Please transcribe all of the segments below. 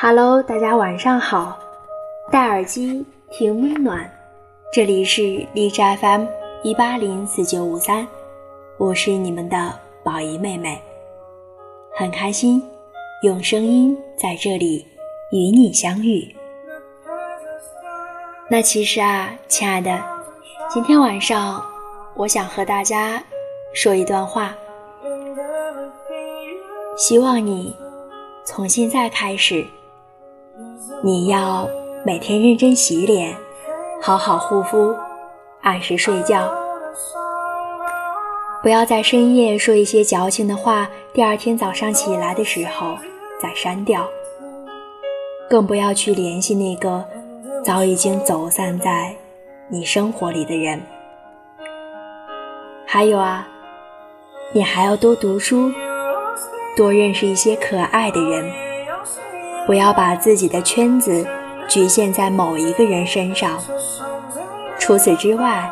Hello，大家晚上好，戴耳机听温暖，这里是荔枝 FM 一八零四九五三，我是你们的宝仪妹妹，很开心用声音在这里与你相遇。那其实啊，亲爱的，今天晚上我想和大家说一段话，希望你从现在开始。你要每天认真洗脸，好好护肤，按时睡觉，不要在深夜说一些矫情的话，第二天早上起来的时候再删掉。更不要去联系那个早已经走散在你生活里的人。还有啊，你还要多读书，多认识一些可爱的人。不要把自己的圈子局限在某一个人身上。除此之外，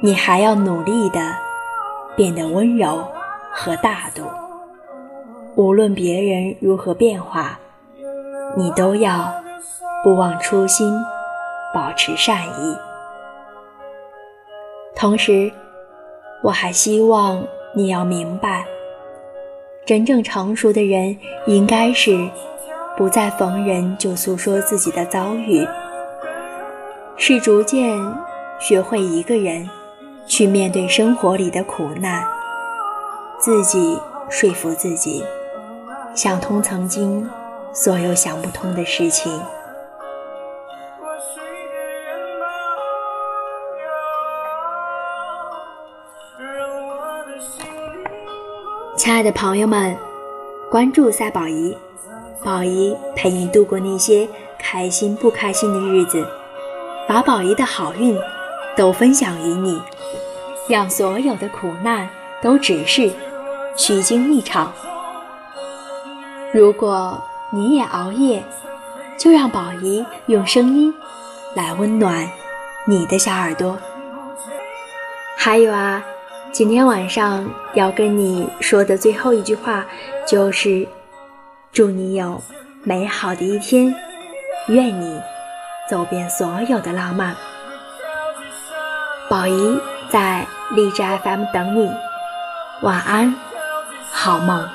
你还要努力的变得温柔和大度。无论别人如何变化，你都要不忘初心，保持善意。同时，我还希望你要明白，真正成熟的人应该是。不再逢人就诉说自己的遭遇，是逐渐学会一个人去面对生活里的苦难，自己说服自己，想通曾经所有想不通的事情。亲爱的朋友们，关注赛宝仪。宝仪陪你度过那些开心不开心的日子，把宝仪的好运都分享于你，让所有的苦难都只是虚惊一场。如果你也熬夜，就让宝仪用声音来温暖你的小耳朵。还有啊，今天晚上要跟你说的最后一句话就是。祝你有美好的一天，愿你走遍所有的浪漫。宝仪在荔枝 FM 等你，晚安，好梦。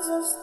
because